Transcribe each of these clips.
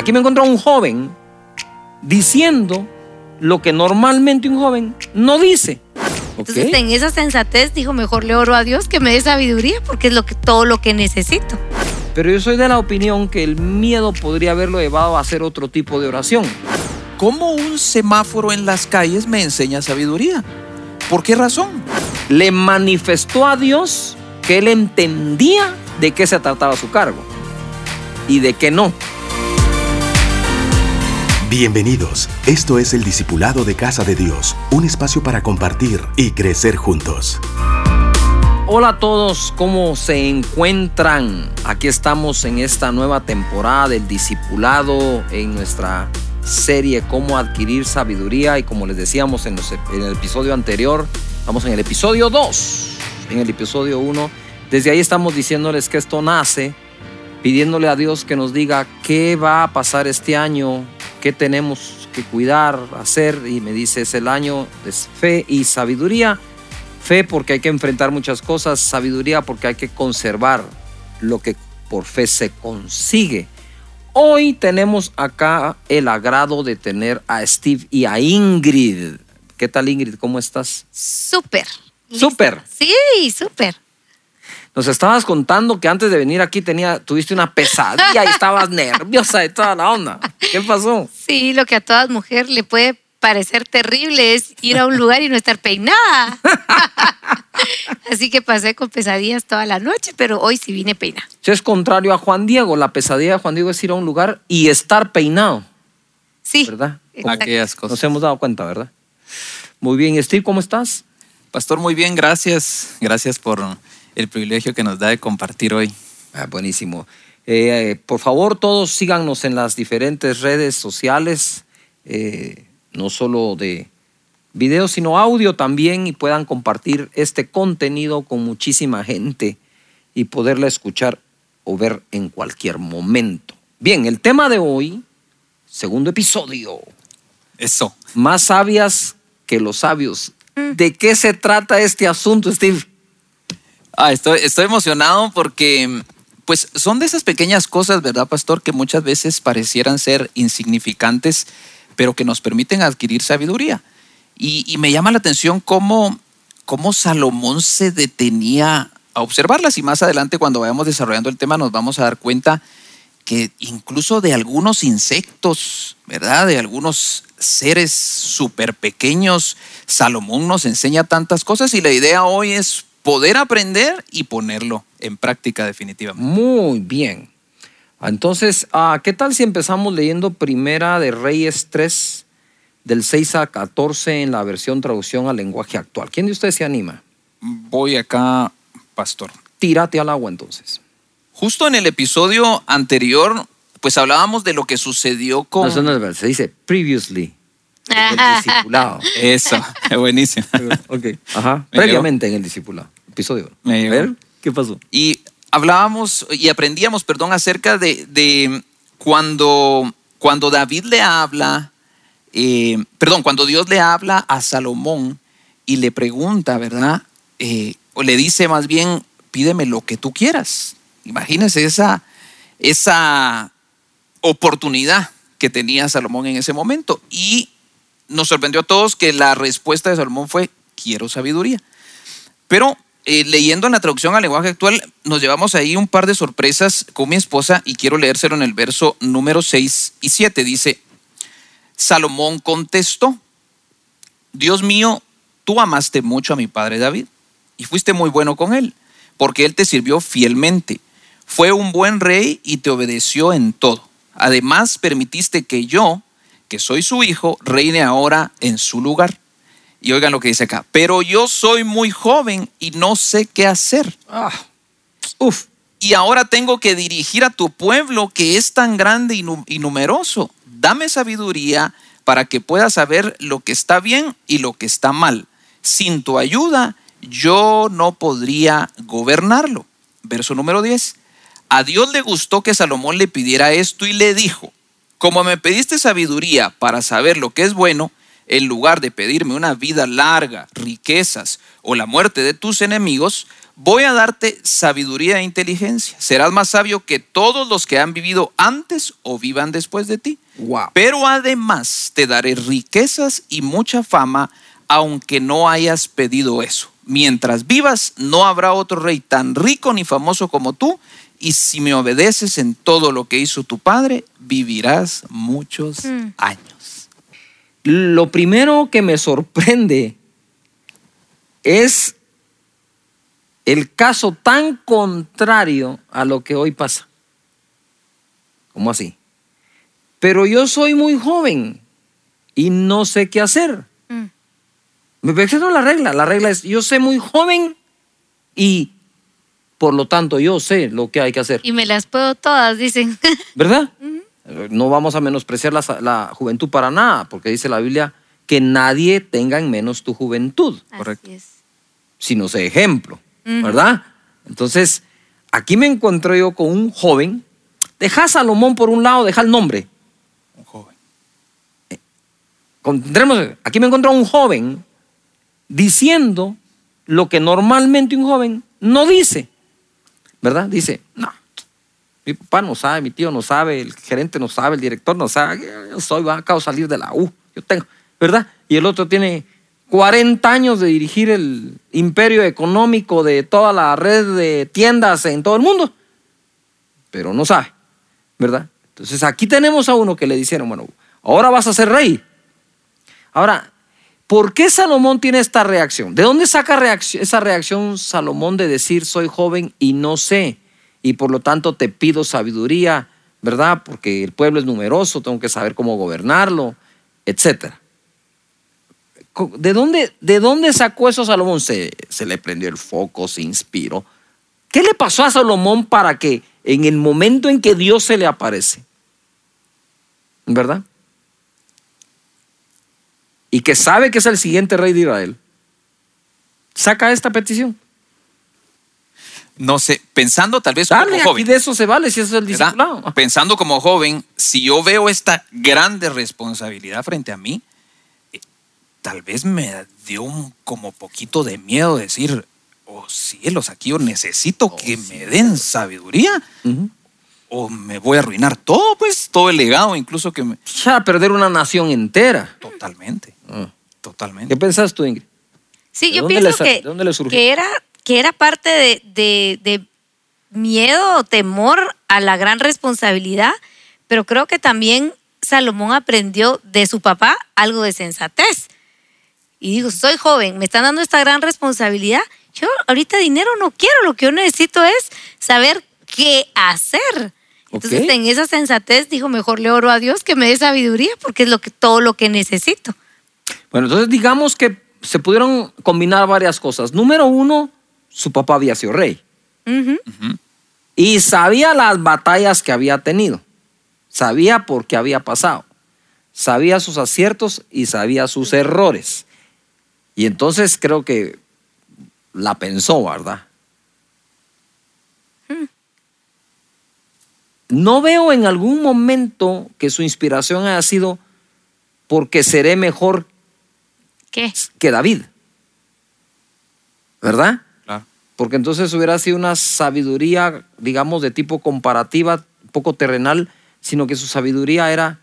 Aquí me encontró un joven diciendo lo que normalmente un joven no dice. Entonces, en esa sensatez dijo, mejor le oro a Dios que me dé sabiduría porque es lo que, todo lo que necesito. Pero yo soy de la opinión que el miedo podría haberlo llevado a hacer otro tipo de oración. ¿Cómo un semáforo en las calles me enseña sabiduría? ¿Por qué razón? Le manifestó a Dios que él entendía de qué se trataba su cargo y de qué no. Bienvenidos. Esto es el Discipulado de Casa de Dios, un espacio para compartir y crecer juntos. Hola a todos, ¿cómo se encuentran? Aquí estamos en esta nueva temporada del Discipulado en nuestra serie Cómo adquirir sabiduría y como les decíamos en, en el episodio anterior, estamos en el episodio 2, en el episodio 1. Desde ahí estamos diciéndoles que esto nace, pidiéndole a Dios que nos diga qué va a pasar este año, qué tenemos que cuidar, hacer y me dice es el año de fe y sabiduría. Fe porque hay que enfrentar muchas cosas, sabiduría porque hay que conservar lo que por fe se consigue. Hoy tenemos acá el agrado de tener a Steve y a Ingrid. ¿Qué tal Ingrid? ¿Cómo estás? Súper. Súper. Sí, súper. Nos estabas contando que antes de venir aquí tenía, tuviste una pesadilla y estabas nerviosa de toda la onda. ¿Qué pasó? Sí, lo que a todas mujeres le puede parecer terrible es ir a un lugar y no estar peinada. Así que pasé con pesadillas toda la noche, pero hoy sí vine peinada. Eso es contrario a Juan Diego. La pesadilla de Juan Diego es ir a un lugar y estar peinado, Sí. ¿verdad? exacto. Aquellas cosas. Nos hemos dado cuenta, ¿verdad? Muy bien. Steve, ¿cómo estás? Pastor, muy bien, gracias. Gracias por el privilegio que nos da de compartir hoy. Ah, buenísimo. Eh, por favor, todos síganos en las diferentes redes sociales, eh, no solo de video, sino audio también, y puedan compartir este contenido con muchísima gente y poderla escuchar o ver en cualquier momento. Bien, el tema de hoy, segundo episodio, Eso. más sabias que los sabios. ¿De qué se trata este asunto, Steve? Ah, estoy, estoy emocionado porque pues son de esas pequeñas cosas, ¿verdad, pastor? Que muchas veces parecieran ser insignificantes, pero que nos permiten adquirir sabiduría. Y, me llama la atención cómo, cómo Salomón se detenía a observarlas y más adelante cuando vayamos desarrollando el tema nos vamos a dar cuenta que incluso de algunos insectos, ¿verdad? De algunos seres súper pequeños, Salomón nos enseña tantas cosas y la idea hoy es poder aprender y ponerlo en práctica definitivamente. Muy bien. Entonces, ah, ¿qué tal si empezamos leyendo Primera de Reyes 3, del 6 a 14 en la versión traducción al lenguaje actual? ¿Quién de ustedes se anima? Voy acá, pastor. Tírate al agua entonces. Justo en el episodio anterior, pues hablábamos de lo que sucedió con... No, eso no es verdad, se dice previously. El discipulado. Eso, buenísimo. ok. Ajá. Me Previamente en el discipulado. Episodio. Me A ver, ¿qué pasó? Y hablábamos y aprendíamos, perdón, acerca de, de cuando, cuando David le habla, eh, perdón, cuando Dios le habla a Salomón y le pregunta, ¿verdad? Eh, o le dice más bien, pídeme lo que tú quieras. Imagínense esa, esa oportunidad que tenía Salomón en ese momento. Y nos sorprendió a todos que la respuesta de Salomón fue, quiero sabiduría. Pero eh, leyendo en la traducción al lenguaje actual, nos llevamos ahí un par de sorpresas con mi esposa y quiero leérselo en el verso número 6 y 7. Dice, Salomón contestó, Dios mío, tú amaste mucho a mi padre David y fuiste muy bueno con él, porque él te sirvió fielmente. Fue un buen rey y te obedeció en todo. Además, permitiste que yo, que soy su hijo, reine ahora en su lugar. Y oigan lo que dice acá. Pero yo soy muy joven y no sé qué hacer. Ah, uf. Y ahora tengo que dirigir a tu pueblo que es tan grande y, nu- y numeroso. Dame sabiduría para que pueda saber lo que está bien y lo que está mal. Sin tu ayuda, yo no podría gobernarlo. Verso número 10. A Dios le gustó que Salomón le pidiera esto y le dijo, como me pediste sabiduría para saber lo que es bueno, en lugar de pedirme una vida larga, riquezas o la muerte de tus enemigos, voy a darte sabiduría e inteligencia. Serás más sabio que todos los que han vivido antes o vivan después de ti. Wow. Pero además te daré riquezas y mucha fama, aunque no hayas pedido eso. Mientras vivas, no habrá otro rey tan rico ni famoso como tú, y si me obedeces en todo lo que hizo tu padre, vivirás muchos Mm. años. Lo primero que me sorprende es el caso tan contrario a lo que hoy pasa. ¿Cómo así? Pero yo soy muy joven y no sé qué hacer. Mm. Me no la regla. La regla es yo sé muy joven y por lo tanto yo sé lo que hay que hacer. Y me las puedo todas, dicen. ¿Verdad? Eh, No vamos a menospreciar la, la juventud para nada, porque dice la Biblia que nadie tenga en menos tu juventud, Correcto. Así es. sino sé ejemplo. ¿verdad? Entonces, aquí me encuentro yo con un joven, deja a Salomón por un lado, deja el nombre. Un joven. Encontremos- aquí me encuentro a un joven diciendo lo que normalmente un joven no dice, ¿verdad? Dice, no, mi papá no sabe, mi tío no sabe, el gerente no sabe, el director no sabe, yo soy, acabo de salir de la U, yo tengo, ¿verdad? Y el otro tiene 40 años de dirigir el imperio económico de toda la red de tiendas en todo el mundo, pero no sabe, ¿verdad? Entonces aquí tenemos a uno que le dijeron, bueno, ahora vas a ser rey. Ahora, ¿por qué Salomón tiene esta reacción? ¿De dónde saca esa reacción Salomón de decir soy joven y no sé? Y por lo tanto te pido sabiduría, ¿verdad? Porque el pueblo es numeroso, tengo que saber cómo gobernarlo. Co- ¿De dónde, ¿De dónde sacó eso Salomón? Se, se le prendió el foco, se inspiró. ¿Qué le pasó a Salomón para que en el momento en que Dios se le aparece, ¿verdad? Y que sabe que es el siguiente rey de Israel, saca esta petición. No sé, pensando tal vez como Dale, joven. de eso se vale, si eso es el. Pensando como joven, si yo veo esta grande responsabilidad frente a mí, eh, tal vez me dio un como poquito de miedo decir, oh cielos, aquí yo necesito que me den sabiduría. O me voy a arruinar todo, pues, todo el legado, incluso que me... Echar a perder una nación entera. Totalmente, Ah. totalmente. ¿Qué pensás tú, Ingrid? Sí, ¿De yo dónde pienso que, de dónde le surgió? que era, que era parte de, de- de miedo o temor a la gran responsabilidad, pero creo que también Salomón aprendió de su papá algo de sensatez. Y dijo, soy joven, me están dando esta gran responsabilidad. Yo ahorita dinero no quiero, lo que yo necesito es saber qué hacer. Entonces, en esa sensatez dijo, mejor le oro a Dios que me dé sabiduría, porque es lo que, todo lo que necesito. Bueno, entonces digamos que se pudieron combinar varias cosas. Número uno, su papá había sido rey y sabía las batallas que había tenido. Sabía por qué había pasado. Sabía sus aciertos y sabía sus errores. Y entonces creo que la pensó, ¿verdad? No veo en algún momento que su inspiración haya sido porque seré mejor ¿Qué? que David. ¿Verdad? Claro. Porque entonces hubiera sido una sabiduría, digamos, de tipo comparativa, poco terrenal, sino que su sabiduría era...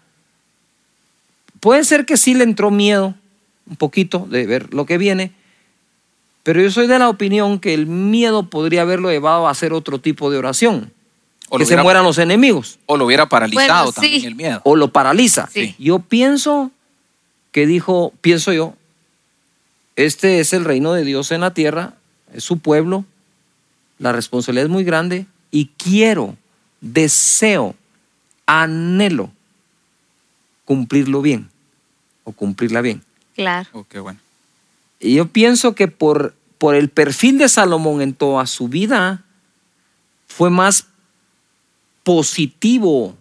Puede ser que sí le entró miedo, un poquito, de ver lo que viene, pero yo soy de la opinión que el miedo podría haberlo llevado a hacer otro tipo de oración. O que se mueran los enemigos o lo hubiera paralizado Bueno, también sí. el miedo. o lo paraliza. Sí. Yo pienso que dijo, pienso yo, este es el reino de Dios en la tierra, es su pueblo, la responsabilidad es muy grande y quiero, deseo, anhelo cumplirlo bien o cumplirla bien. Claro. Oh, qué bueno. Y yo pienso que por, por el perfil de Salomón en toda su vida, fue más positivo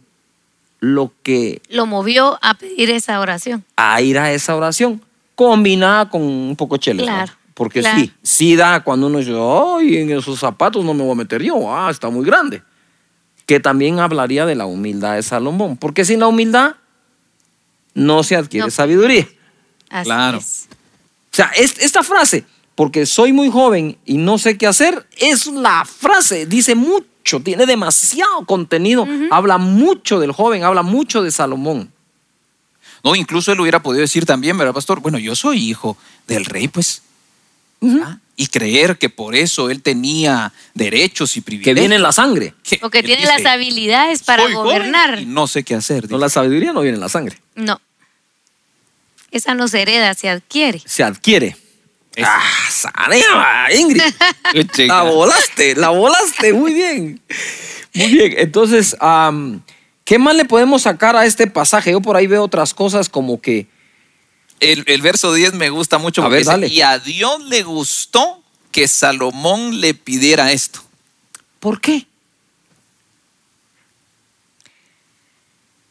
lo que Lo movió a pedir esa oración. a ir a esa oración, combinada con un poco chele. ¿no? Claro, Porque claro. sí, sí da cuando uno dice, ay, en esos zapatos no me voy a meter yo, ah, está muy grande. Que también hablaría de la humildad de Salomón, porque sin la humildad no se adquiere No. sabiduría. Así Claro. es. O sea, es- esta frase, porque soy muy joven y no sé qué hacer, es la frase, dice mucho, tiene demasiado contenido, habla mucho del joven, habla mucho de Salomón. No, incluso él hubiera podido decir también, ¿verdad, pastor? Bueno, yo soy hijo del rey, pues. ¿Ah? Y creer que por eso él tenía derechos y Que privilegios. viene en la sangre. Que- O que tiene dice, las habilidades para "Soy joven gobernar. y no sé qué hacer. No, la sabiduría no viene en la sangre, No. Esa no se hereda, se adquiere. se adquiere. Ah, Sanema, Ingrid. La volaste, la volaste, muy bien. Muy bien, entonces, ¿qué más le podemos sacar a este pasaje? Yo por ahí veo otras cosas como que, El, el verso 10 me gusta mucho. A ver, dice, dale. y a Dios le gustó que Salomón le pidiera esto. ¿por qué?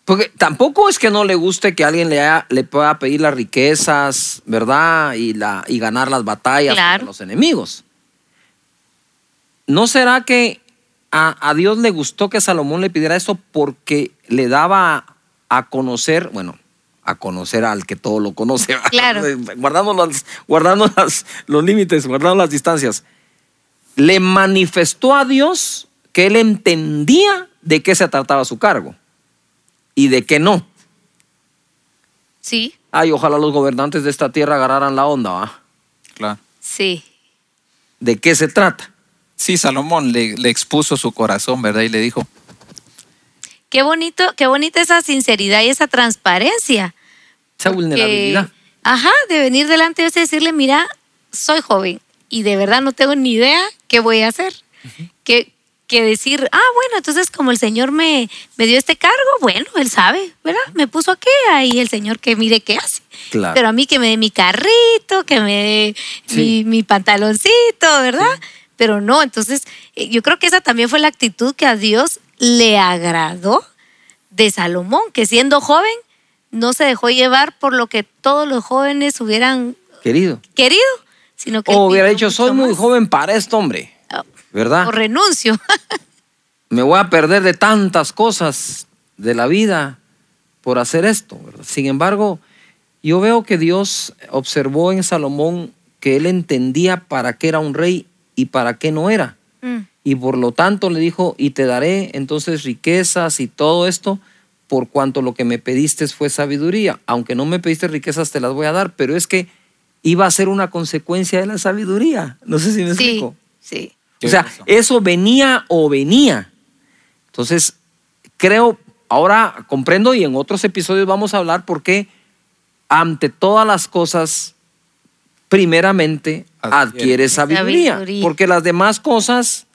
Porque tampoco es que no le guste que alguien le, pueda pedir las riquezas, ¿verdad? Y, la, y ganar las batallas Claro. contra los enemigos. ¿No será que a, a Dios le gustó que Salomón le pidiera eso porque le daba a conocer, bueno, a conocer al que todo lo conoce. Claro. guardando, las- guardando las- los límites, guardando las distancias? Le manifestó a Dios que él entendía de qué se trataba su cargo y de qué no. Sí, Ay, ojalá los gobernantes de esta tierra agarraran la onda, ¿va? Claro. sí. ¿De qué se trata? Sí, Salomón le, le expuso su corazón, ¿verdad? Y le dijo, Qué bonito, qué bonita esa sinceridad y esa transparencia. Esa Porque- vulnerabilidad. Ajá, de venir delante de usted y decirle, mira, soy joven y de verdad no tengo ni idea qué voy a hacer. que, que decir, ah, bueno, entonces como el Señor me, me dio este cargo, bueno, Él sabe, ¿verdad? Me puso aquí, ahí el Señor que mire qué hace. Claro. Pero a mí que me dé mi carrito, que me dé Sí. mi, mi pantaloncito, ¿verdad? Pero no, entonces eh, yo creo que esa también fue la actitud que a Dios le agradó de Salomón, que siendo joven no se dejó llevar por lo que todos los jóvenes hubieran Querido. querido, sino que... O hubiera dicho, soy muy joven para esto, hombre. ¿Verdad? O renuncio. Me voy a perder de tantas cosas de la vida por hacer esto. ¿verdad? Sin embargo, yo veo que Dios observó en Salomón que él entendía para qué era un rey y para qué no era. Mm, Y por lo tanto le dijo, y te daré entonces riquezas y todo esto, por cuanto lo que me pediste fue sabiduría. Aunque no me pediste riquezas, te las voy a dar, pero es que iba a ser una consecuencia de la sabiduría. No sé si me sí, explico. sí. O sea, eso venía o venía. Entonces, creo, ahora comprendo y en otros episodios vamos a hablar por qué ante todas las cosas, primeramente, Adquiere. adquiere sabiduría, Sabiduría. porque las demás cosas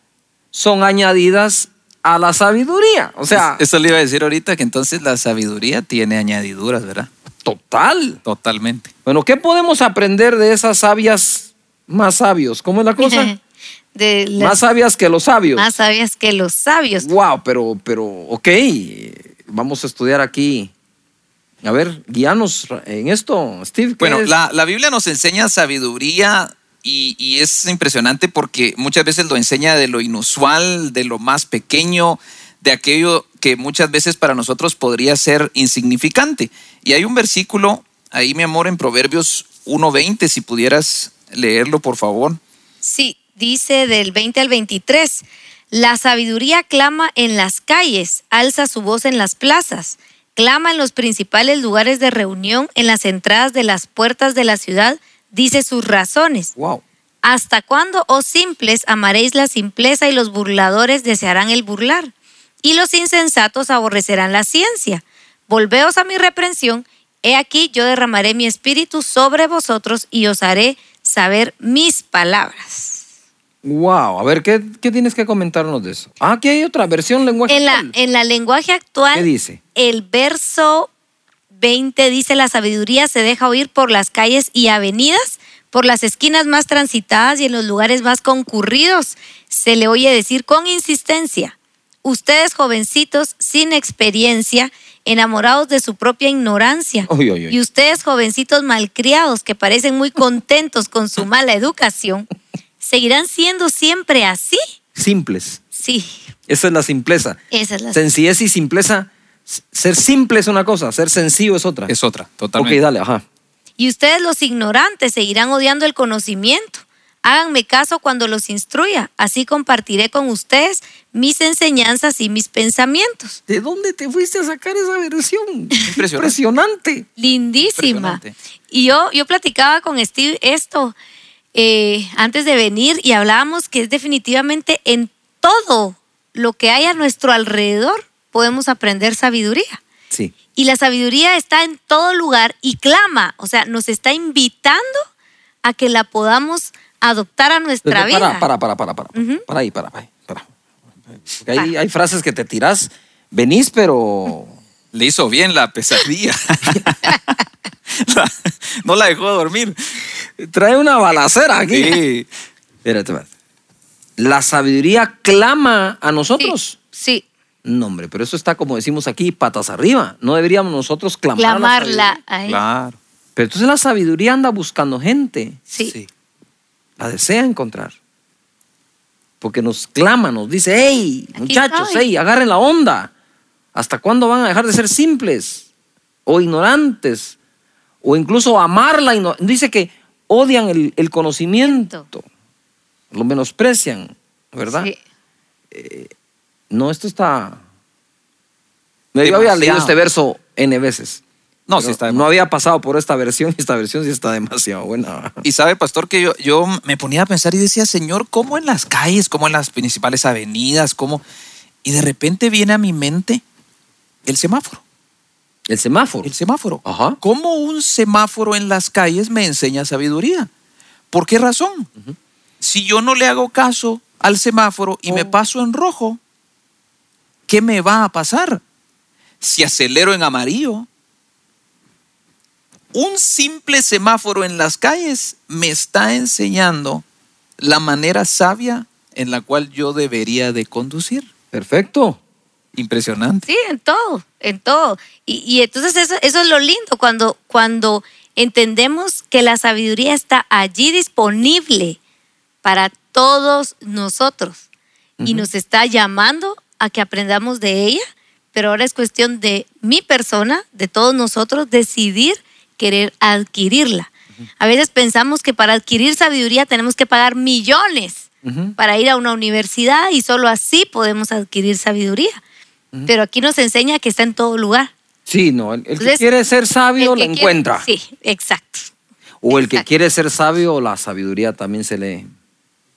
son añadidas a la sabiduría. O sea, Eso le iba a decir ahorita, que entonces la sabiduría tiene añadiduras, ¿verdad? total. Totalmente. Bueno, ¿qué podemos aprender de esas sabias más sabios? ¿Cómo es la cosa? De las- más sabias que los sabios. más sabias que los sabios. Wow, pero, pero, ok, vamos a estudiar aquí. A ver, guíanos en esto, Steve. ¿qué Bueno, es? la, la Biblia nos enseña sabiduría y, y es impresionante porque muchas veces lo enseña de lo inusual, de lo más pequeño, de aquello que muchas veces para nosotros podría ser insignificante. Y hay un versículo ahí, mi amor, en Proverbios 1.20, si pudieras leerlo, por favor. Sí, dice del 20 al 23. La sabiduría clama en las calles, alza su voz en las plazas, clama en los principales lugares de reunión, en las entradas de las puertas de la ciudad, dice sus razones. Wow. ¿Hasta cuándo, oh simples, amaréis la simpleza y los burladores desearán el burlar? Y los insensatos aborrecerán la ciencia. Volveos a mi reprensión, he aquí yo derramaré mi espíritu sobre vosotros y os haré saber mis palabras. Wow. A ver, ¿qué, qué tienes que comentarnos de eso? Ah, aquí hay otra versión lenguaje. En la, actual. en la lenguaje actual, ¿Qué dice? el verso 20 dice, la sabiduría se deja oír por las calles y avenidas, por las esquinas más transitadas y en los lugares más concurridos. Se le oye decir con insistencia, ustedes jovencitos sin experiencia, enamorados de su propia ignorancia, y ustedes jovencitos malcriados que parecen muy contentos con su mala educación, ¿seguirán siendo siempre así? Simples. Sí, Esa es la simpleza. esa es la Sencillez y simpleza. Ser simple es una cosa, ser sencillo es otra. Es otra, ok, totalmente. dale, ajá. Y ustedes los ignorantes seguirán odiando el conocimiento. Háganme caso cuando los instruya, así compartiré con ustedes mis enseñanzas y mis pensamientos. ¿De dónde te fuiste a sacar esa versión? Impresionante. Impresionante. Lindísima. Impresionante. Y yo, yo platicaba con Steve esto eh, antes de venir y hablábamos que es definitivamente en todo lo que hay a nuestro alrededor podemos aprender sabiduría. Sí. Y la sabiduría está en todo lugar y clama, o sea, nos está invitando a que la podamos adoptar a nuestra Pero vida. para, para, para, para, para. Para ahí, para, para. para. Porque hay, hay frases que te tiras, venís, pero Le hizo bien la pesadilla. La- no la dejó dormir. trae una balacera aquí. Sí. Espérate, espérate. La sabiduría clama a nosotros. Sí, No, hombre, pero eso está como decimos aquí, patas arriba. No deberíamos nosotros clamar. clamarla sabiduría. a él. Claro. Pero entonces la sabiduría anda buscando gente. Sí. La desea encontrar. Porque nos clama, nos dice, hey, Aquí muchachos, estoy". hey, agarren la onda. ¿Hasta cuándo van a dejar de ser simples o ignorantes? O incluso amar la ignorancia. Dice que odian el, el conocimiento, lo menosprecian, ¿verdad? Sí. No, esto está... Yo había leído este verso N veces. No, pero sí está No había pasado por esta versión y esta versión sí está demasiado buena. Y sabe, pastor, que yo, yo me ponía a pensar y decía, Señor, ¿cómo en las calles, cómo en las principales avenidas, cómo... Y de repente viene a mi mente el semáforo. El semáforo. El semáforo. Ajá. ¿Cómo un semáforo en las calles me enseña sabiduría? ¿Por qué razón? Si yo no le hago caso al semáforo y me Oh. paso en rojo, ¿qué me va a pasar? Si acelero en amarillo, un simple semáforo en las calles me está enseñando la manera sabia en la cual yo debería de conducir. Perfecto. Impresionante. Sí, en todo, en todo. Y, y entonces eso, eso es lo lindo, cuando, cuando entendemos que la sabiduría está allí disponible para todos nosotros y nos está llamando a que aprendamos de ella, pero ahora es cuestión de mi persona, de todos nosotros, decidir querer adquirirla. A veces pensamos que para adquirir sabiduría tenemos que pagar millones Ujú. para ir a una universidad y solo así podemos adquirir sabiduría. Pero aquí nos enseña que está en todo lugar. Sí, no, el, el que quiere ser sabio lo quiere- encuentra. Sí, exacto. o el que quiere ser sabio, la sabiduría también se le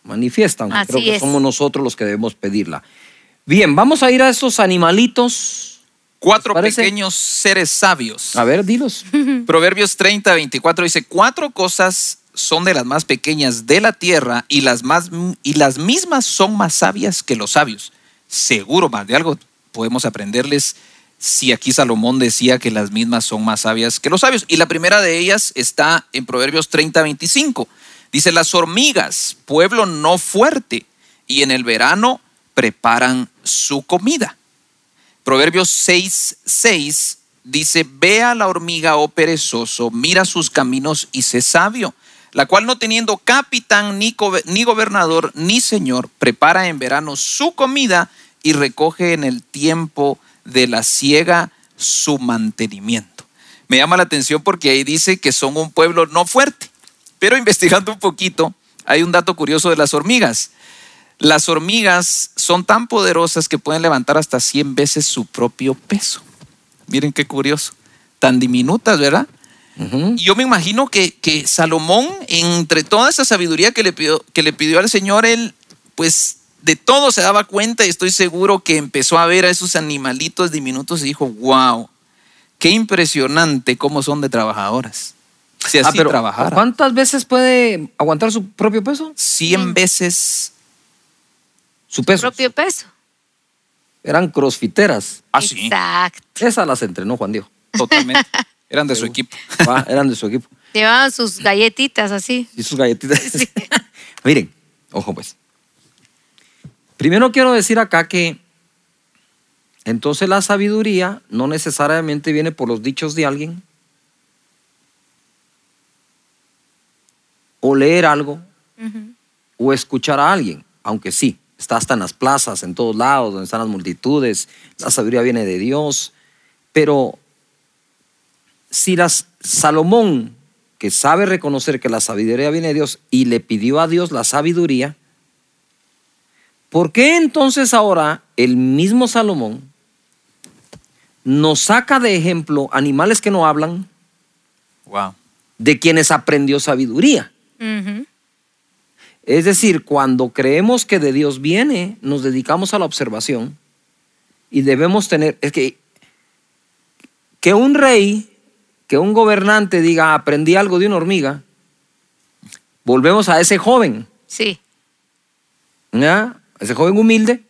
manifiesta, aunque Así creo que es. somos nosotros los que debemos pedirla. Bien, vamos a ir a esos animalitos. Cuatro pequeños seres sabios. A ver, dilos. Proverbios 30, 24 dice, cuatro cosas son de las más pequeñas de la tierra y las, más, y las mismas son más sabias que los sabios. Seguro más de algo podemos aprenderles si aquí Salomón decía que las mismas son más sabias que los sabios. Y la primera de ellas está en Proverbios 30, 25. Dice, las hormigas, pueblo no fuerte, y en el verano preparan su comida. Proverbios 6, 6 dice, ve a la hormiga, oh perezoso, mira sus caminos y sé sabio, la cual no teniendo capitán, ni, go- ni gobernador, ni señor, prepara en verano su comida y recoge en el tiempo de la siega su mantenimiento. Me llama la atención porque ahí dice que son un pueblo no fuerte, pero investigando un poquito, hay un dato curioso de las hormigas. Las hormigas son tan poderosas que pueden levantar hasta 100 veces su propio peso. Miren qué curioso. Tan diminutas, ¿verdad? Y yo me imagino que, que Salomón, entre toda esa sabiduría que le, pidió, que le pidió al Señor, él, pues de todo se daba cuenta y estoy seguro que empezó a ver a esos animalitos diminutos y dijo, wow, qué impresionante cómo son de trabajadoras. Si así Ah, pero trabajara. ¿cuántas veces puede aguantar su propio peso? 100 veces. Su peso. Propio peso. Eran crossfiteras. Así, Exacto. Esas las entrenó Juan Diego. totalmente. Eran de su equipo. Va, eran de su equipo. Llevaban sus galletitas así. Y sus galletitas. Miren, ojo pues. Primero quiero decir acá que entonces la sabiduría no necesariamente viene por los dichos de alguien o leer algo o escuchar a alguien, aunque sí, está hasta en las plazas, en todos lados, donde están las multitudes, la sabiduría viene de Dios, pero si las Salomón, que sabe reconocer que la sabiduría viene de Dios y le pidió a Dios la sabiduría, ¿por qué entonces ahora el mismo Salomón nos saca de ejemplo animales que no hablan, Wow. de quienes aprendió sabiduría? Es decir, cuando creemos que de Dios viene, nos dedicamos a la observación y debemos tener, es que, que un rey, que un gobernante diga, aprendí algo de una hormiga, volvemos a ese joven, Sí. ¿ya? Ese joven humilde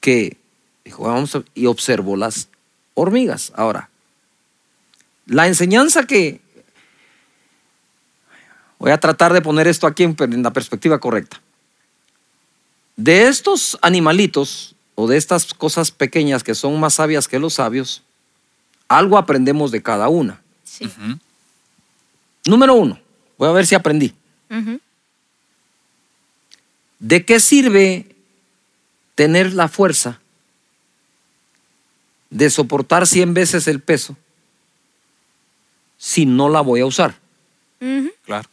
que dijo, vamos a- y observó las hormigas. Ahora, la enseñanza que, voy a tratar de poner esto aquí en, en la perspectiva correcta. De estos animalitos o de estas cosas pequeñas que son más sabias que los sabios, algo aprendemos de cada una. Sí. Número uno, voy a ver si aprendí. Ujú. ¿De qué sirve tener la fuerza de soportar 100 veces el peso si no la voy a usar? Claro.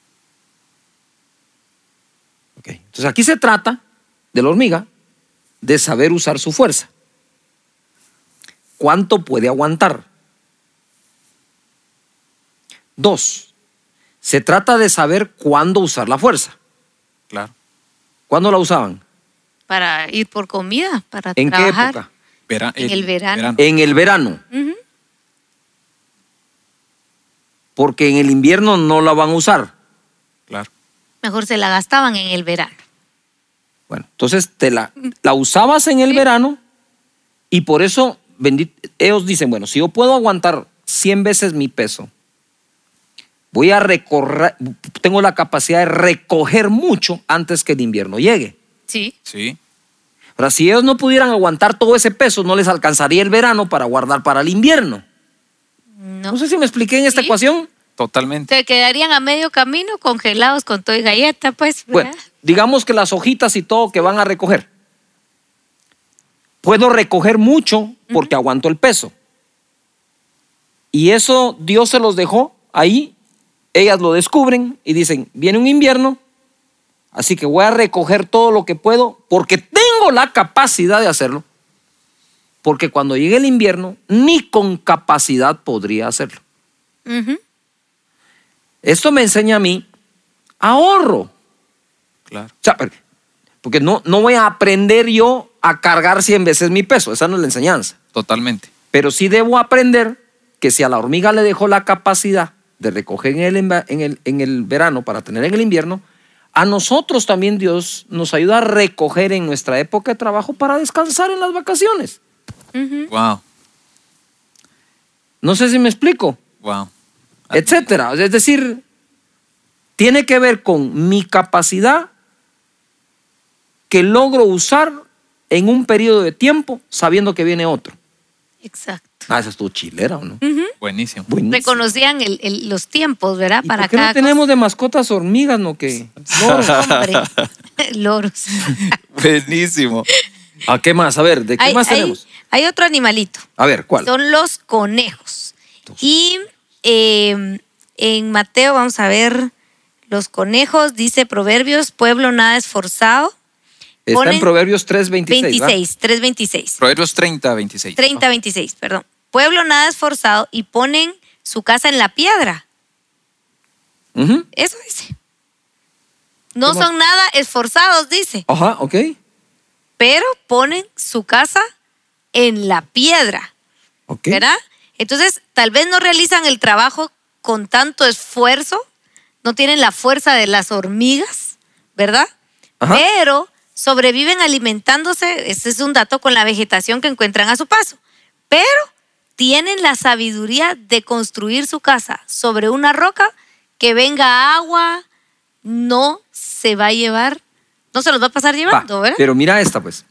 Entonces aquí se trata de la hormiga de saber usar su fuerza. ¿Cuánto puede aguantar? Dos, se trata de saber cuándo usar la fuerza. Claro. ¿Cuándo la usaban? Para ir por comida, para ¿En qué trabajar. época? Vera- En el verano. En el verano. Porque en el invierno no la van a usar. Claro. Mejor se la gastaban en el verano. Bueno, entonces te la, la usabas en el Sí. verano y por eso bendi- ellos dicen, bueno, si yo puedo aguantar 100 veces mi peso, voy a recorrer, tengo la capacidad de recoger mucho antes que el invierno llegue. Sí. Sí. Ahora, si ellos no pudieran aguantar todo ese peso, no les alcanzaría el verano para guardar para el invierno. No. No sé si me expliqué en esta Sí. ecuación. Totalmente. Se quedarían a medio camino congelados con todo y galleta, pues. Bueno, digamos que las hojitas y todo que van a recoger. Puedo recoger mucho porque aguanto el peso. Y eso Dios se los dejó ahí. Ellas lo descubren y dicen, viene un invierno, así que voy a recoger todo lo que puedo porque tengo la capacidad de hacerlo. Porque cuando llegue el invierno, ni con capacidad podría hacerlo. Esto me enseña a mí ahorro. Claro. O sea, porque no, no voy a aprender yo a cargar 100 veces mi peso, esa no es la enseñanza. Totalmente. Pero sí debo aprender que si a la hormiga le dejó la capacidad de recoger en el, en el, en el verano para tener en el invierno, a nosotros también Dios nos ayuda a recoger en nuestra época de trabajo para descansar en las vacaciones. Wow. No sé si me explico, Wow. etcétera. Es decir, tiene que ver con mi capacidad que logro usar en un periodo de tiempo sabiendo que viene otro. Exacto. Ah, esa es tu chilera, ¿o no? Buenísimo. Buenísimo. Reconocían el- el- los tiempos, ¿verdad? ¿Y Para ¿Por qué cada no tenemos de mascotas hormigas, no que? Hombre, loros. Buenísimo. ¿A qué más? A ver, ¿de qué Hay, más hay- tenemos? hay otro animalito. A ver, ¿cuál? Son los conejos. Y eh, en Mateo, vamos a ver, los conejos, dice Proverbios, pueblo nada esforzado. Está en Proverbios 3.26. 26, 326. Proverbios 30, 26. 30, 26, perdón. Pueblo nada esforzado y ponen su casa en la piedra. Eso dice. No son nada esforzados, dice, Ajá, ok. pero ponen su casa en la piedra. ok. ¿verdad? Entonces, tal vez no realizan el trabajo con tanto esfuerzo, no tienen la fuerza de las hormigas, ¿verdad? Ajá. Pero sobreviven alimentándose, ese es un dato, con la vegetación que encuentran a su paso. Pero tienen la sabiduría de construir su casa sobre una roca que venga agua, no se va a llevar, no se los va a pasar Va, llevando, ¿verdad? pero mira esta, pues.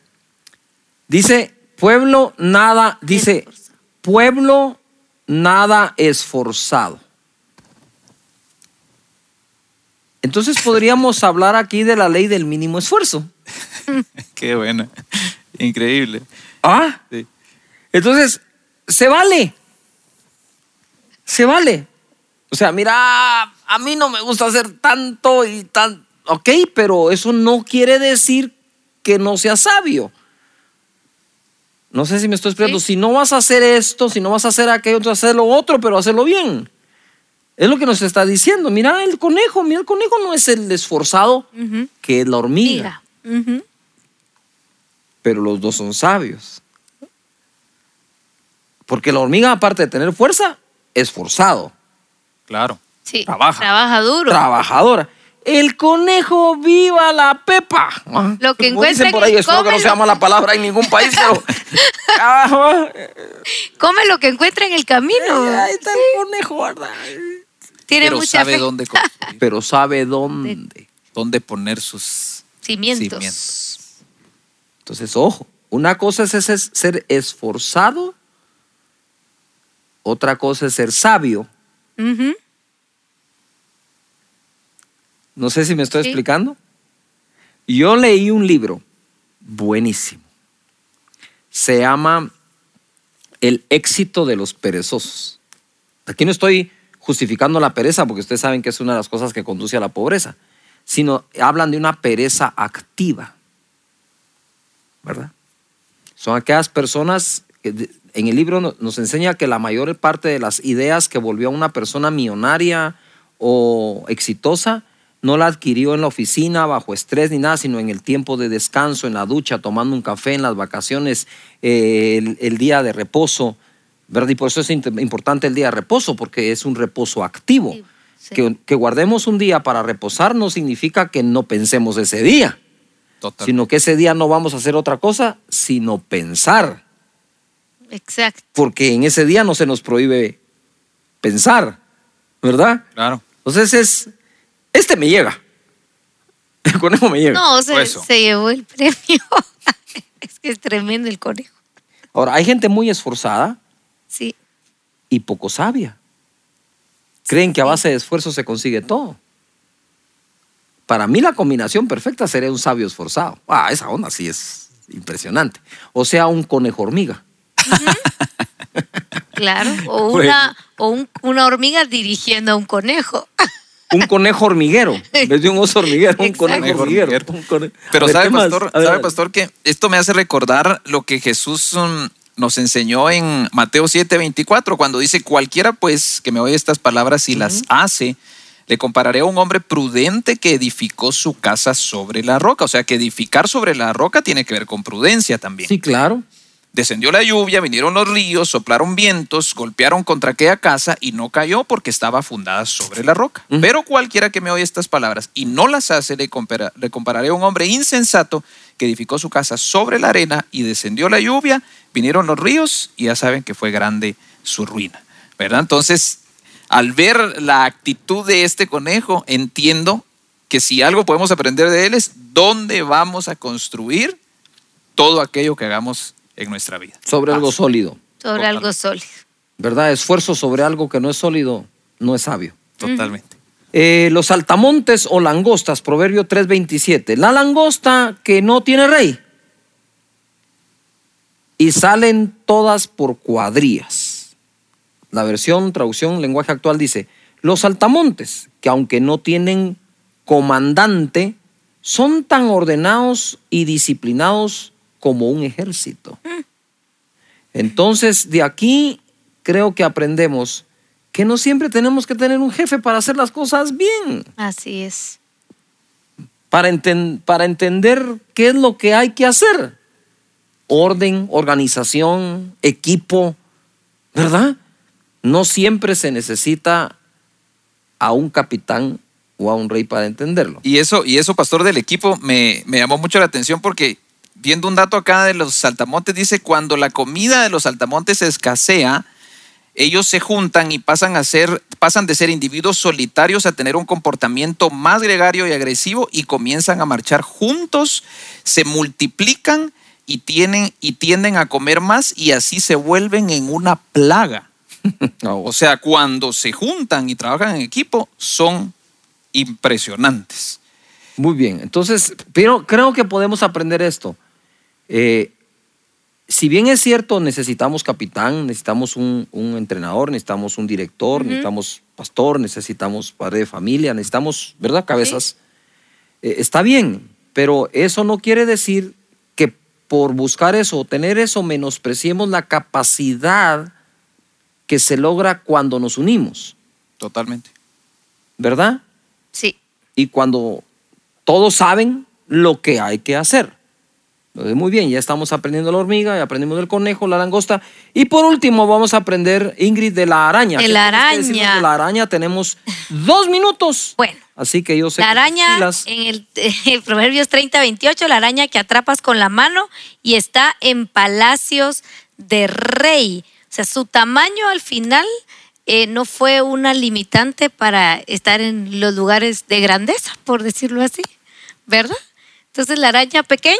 Dice, pueblo nada, dice, Esforzado. pueblo nada esforzado. Entonces podríamos hablar aquí de la ley del mínimo esfuerzo. Qué bueno. Increíble. Ah, Sí. entonces, se vale. Se vale. O sea, mira, a mí no me gusta hacer tanto y tan... Ok, pero eso no quiere decir que no sea sabio. No sé si me estoy explicando. Sí. Si no vas a hacer esto, si no vas a hacer aquello, entonces hacer lo otro, pero hacerlo bien. Es lo que nos está diciendo. Mira el conejo, mira el conejo no es el esforzado que es la hormiga, pero los dos son sabios. Porque la hormiga, aparte de tener fuerza, es forzado, Claro. Sí. Trabaja. Trabaja duro. trabajadora. El conejo, viva la pepa. Lo que encuentre por ahí, que espero que no lo- llama la palabra en ningún país, pero. Come lo que encuentra en el camino. ahí está el conejo, ¿verdad? Tiene Pero mucha sabe fe. dónde construir, Pero sabe dónde. dónde poner sus Cimientos. cimientos. Entonces, ojo, una cosa es ese- ser esforzado, otra cosa es ser sabio. No sé si me estoy Sí. explicando. Yo leí un libro buenísimo. Se llama El éxito de los perezosos. Aquí no estoy justificando la pereza, porque ustedes saben que es una de las cosas que conduce a la pobreza, sino hablan de una pereza activa. ¿Verdad? Son aquellas personas en el libro no- nos enseña que la mayor parte de las ideas que volvió a una persona millonaria o exitosa no la adquirió en la oficina bajo estrés ni nada, sino en el tiempo de descanso, en la ducha, tomando un café, en las vacaciones, eh, el, el día de reposo. ¿verdad? Y por eso es importante el día de reposo, porque es un reposo activo. Sí, sí. Que, que guardemos un día para reposar no significa que no pensemos ese día Total. sino que ese día no vamos a hacer otra cosa, sino pensar, Exacto. porque en ese día no se nos prohíbe pensar, ¿verdad? Claro. Entonces es, este me llega, el conejo me llega. No, se, se llevó el premio. es que es tremendo el conejo. Ahora, hay gente muy esforzada Sí. y poco sabia. Creen que a base de esfuerzo se consigue todo. Para mí la combinación perfecta sería un sabio esforzado. Ah, esa onda sí es impresionante. O sea, un conejo hormiga. Claro. O Bueno. una, o un- una hormiga dirigiendo a un conejo. Un conejo hormiguero. En vez de un oso hormiguero, un Exacto. conejo hormiguero. Un Pero ver, sabe, pastor, ver, sabe, pastor, que esto me hace recordar lo que Jesús mm, nos enseñó en Mateo 7:24, cuando dice, cualquiera pues que me oye estas palabras y las hace, le compararé a un hombre prudente que edificó su casa sobre la roca. O sea, que edificar sobre la roca tiene que ver con prudencia también. Sí, claro. Descendió la lluvia, vinieron los ríos, soplaron vientos, golpearon contra aquella casa y no cayó porque estaba fundada sobre la roca. Pero cualquiera que me oye estas palabras y no las hace, le, compara- le compararé a un hombre insensato que edificó su casa sobre la arena y descendió la lluvia, vinieron los ríos y ya saben que fue grande su ruina. ¿Verdad? Entonces, al ver la actitud de este conejo, entiendo que si algo podemos aprender de él es dónde vamos a construir todo aquello que hagamos en nuestra vida. Sobre algo sólido. Sobre algo sólido. ¿Verdad? Esfuerzo sobre algo que no es sólido no es sabio. Totalmente. Eh, los saltamontes o langostas, Proverbio 3:27. La langosta que no tiene rey. Y salen todas por cuadrillas. La versión, traducción, lenguaje actual dice, los saltamontes, que aunque no tienen comandante, son tan ordenados y disciplinados como un ejército. Entonces, de aquí creo que aprendemos que no siempre tenemos que tener un jefe para hacer las cosas bien, Así es. para, enten- para entender qué es lo que hay que hacer. Orden, organización, equipo, ¿verdad? No siempre se necesita a un capitán o a un rey para entenderlo. Y eso, y eso, pastor del equipo, me, me llamó mucho la atención porque viendo un dato acá de los saltamontes, dice, cuando la comida de los saltamontes escasea, ellos se juntan y pasan a ser, pasan de ser individuos solitarios a tener un comportamiento más gregario y agresivo y comienzan a marchar juntos, se multiplican y tienen y tienden a comer más y así se vuelven en una plaga. O sea, cuando se juntan y trabajan en equipo, son impresionantes. Muy bien, entonces, pero creo que podemos aprender esto. Eh, si bien es cierto, necesitamos capitán, necesitamos un, un entrenador, necesitamos un director, necesitamos pastor, necesitamos padre de familia, necesitamos, ¿verdad? Cabezas. Eh, está bien, pero eso no quiere decir que por buscar eso o tener eso menospreciemos la capacidad que se logra cuando nos unimos, Totalmente. ¿verdad? Sí. y cuando todos saben lo que hay que hacer. Entonces, muy bien, ya estamos aprendiendo la hormiga, ya aprendimos del conejo, la langosta. Y por último, vamos a aprender, Ingrid, de la araña. De ¿Qué la araña. de la araña tenemos dos minutos. Bueno. Así que yo sé La araña, en el, el Proverbios 30, 28, la araña que atrapas con la mano y está en palacios de rey. O sea, su tamaño al final eh, no fue una limitante para estar en los lugares de grandeza, por decirlo así, ¿verdad? Entonces la araña pequeña,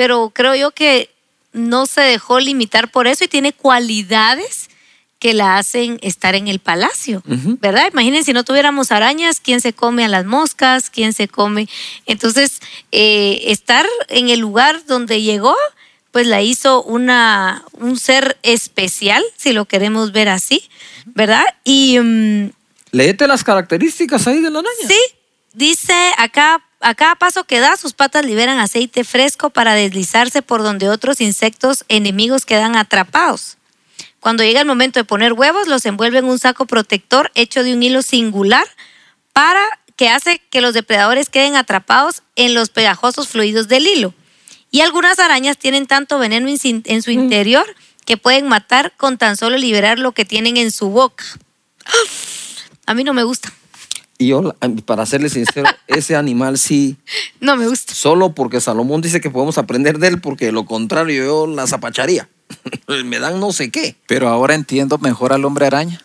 pero creo yo que no se dejó limitar por eso y tiene cualidades que la hacen estar en el palacio, Ujú. ¿verdad? Imaginen si no tuviéramos arañas, ¿quién se come a las moscas? ¿Quién se come? Entonces, eh, estar en el lugar donde llegó, pues la hizo una, un ser especial, si lo queremos ver así, ¿verdad? Y mm, Léete las características ahí de la araña. Sí, dice acá, a cada paso que da, sus patas liberan aceite fresco para deslizarse por donde otros insectos enemigos quedan atrapados. Cuando llega el momento de poner huevos, los envuelve en un saco protector hecho de un hilo singular para que hace que los depredadores queden atrapados en los pegajosos fluidos del hilo. Y algunas arañas tienen tanto veneno en su interior que pueden matar con tan solo liberar lo que tienen en su boca. A mí no me gusta. Y yo, para serle sincero, ese animal sí, No me gusta. solo porque Salomón dice que podemos aprender de él, porque de lo contrario yo la zapacharía. Me dan no sé qué. Pero ahora entiendo mejor al hombre araña.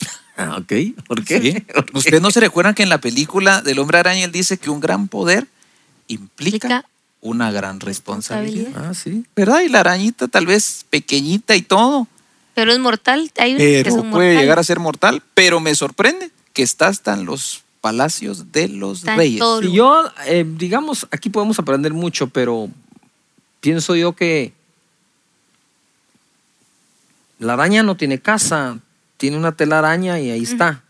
Ah, ok. ¿Por qué? Sí. ¿Por qué? ¿Ustedes no se recuerdan que en la película del hombre araña él dice que un gran poder implica una gran responsabilidad? Ah, sí. ¿Verdad? Y la arañita tal vez pequeñita y todo, Pero es mortal. Hay que pero son puede mortales. llegar a ser mortal. Pero me sorprende que está hasta en los palacios de los reyes. todo Y yo, eh, digamos, aquí podemos aprender mucho, pero pienso yo que la araña no tiene casa, tiene una telaraña y ahí está.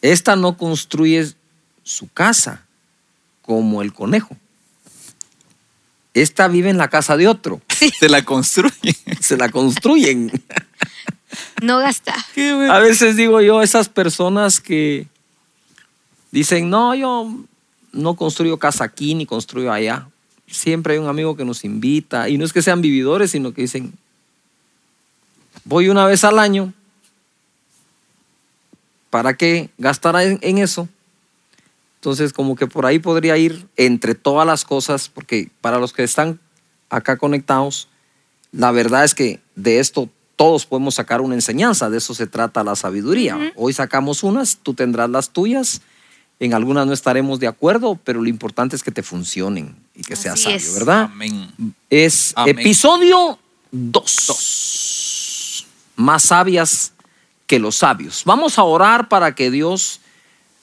Esta no construye su casa como el conejo. Esta vive en la casa de otro. Se la construye. Se la construyen. No gasta. A veces digo yo, esas personas que dicen, no, yo no construyo casa aquí ni construyo allá. Siempre hay un amigo que nos invita, y no es que sean vividores, sino que dicen, voy una vez al año, ¿para qué gastar en, en eso? Entonces, como que por ahí podría ir entre todas las cosas, porque para los que están acá conectados, la verdad es que de esto todos podemos sacar una enseñanza, de eso se trata la sabiduría. Hoy sacamos unas, tú tendrás las tuyas, en algunas no estaremos de acuerdo, pero lo importante es que te funcionen y que seas sabio, es. ¿verdad? Amén. Es Amén. episodio 2. Más sabias que los sabios. Vamos a orar para que Dios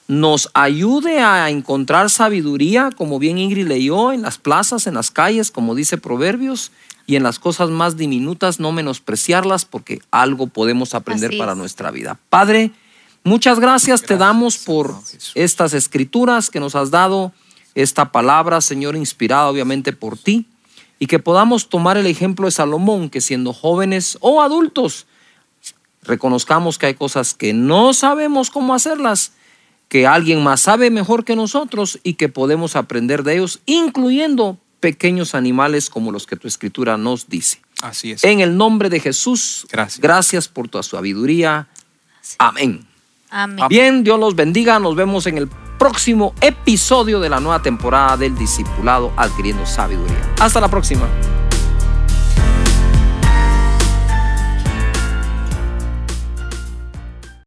nos ayude a encontrar sabiduría, como bien Ingrid leyó, en las plazas, en las calles, como dice Proverbios, y en las cosas más diminutas no menospreciarlas, porque algo podemos aprender para es. nuestra vida. Padre, muchas gracias, te damos por estas escrituras que nos has dado, esta palabra, Señor, inspirada obviamente por ti, y que podamos tomar el ejemplo de Salomón, que siendo jóvenes o adultos, reconozcamos que hay cosas que no sabemos cómo hacerlas, que alguien más sabe mejor que nosotros y que podemos aprender de ellos, incluyendo pequeños animales como los que tu escritura nos dice. Así es. En el nombre de Jesús, Gracias. gracias por tu sabiduría. Amén. Amén. Bien, Dios los bendiga. Nos vemos en el próximo episodio de la nueva temporada del Discipulado Adquiriendo Sabiduría. Hasta la próxima.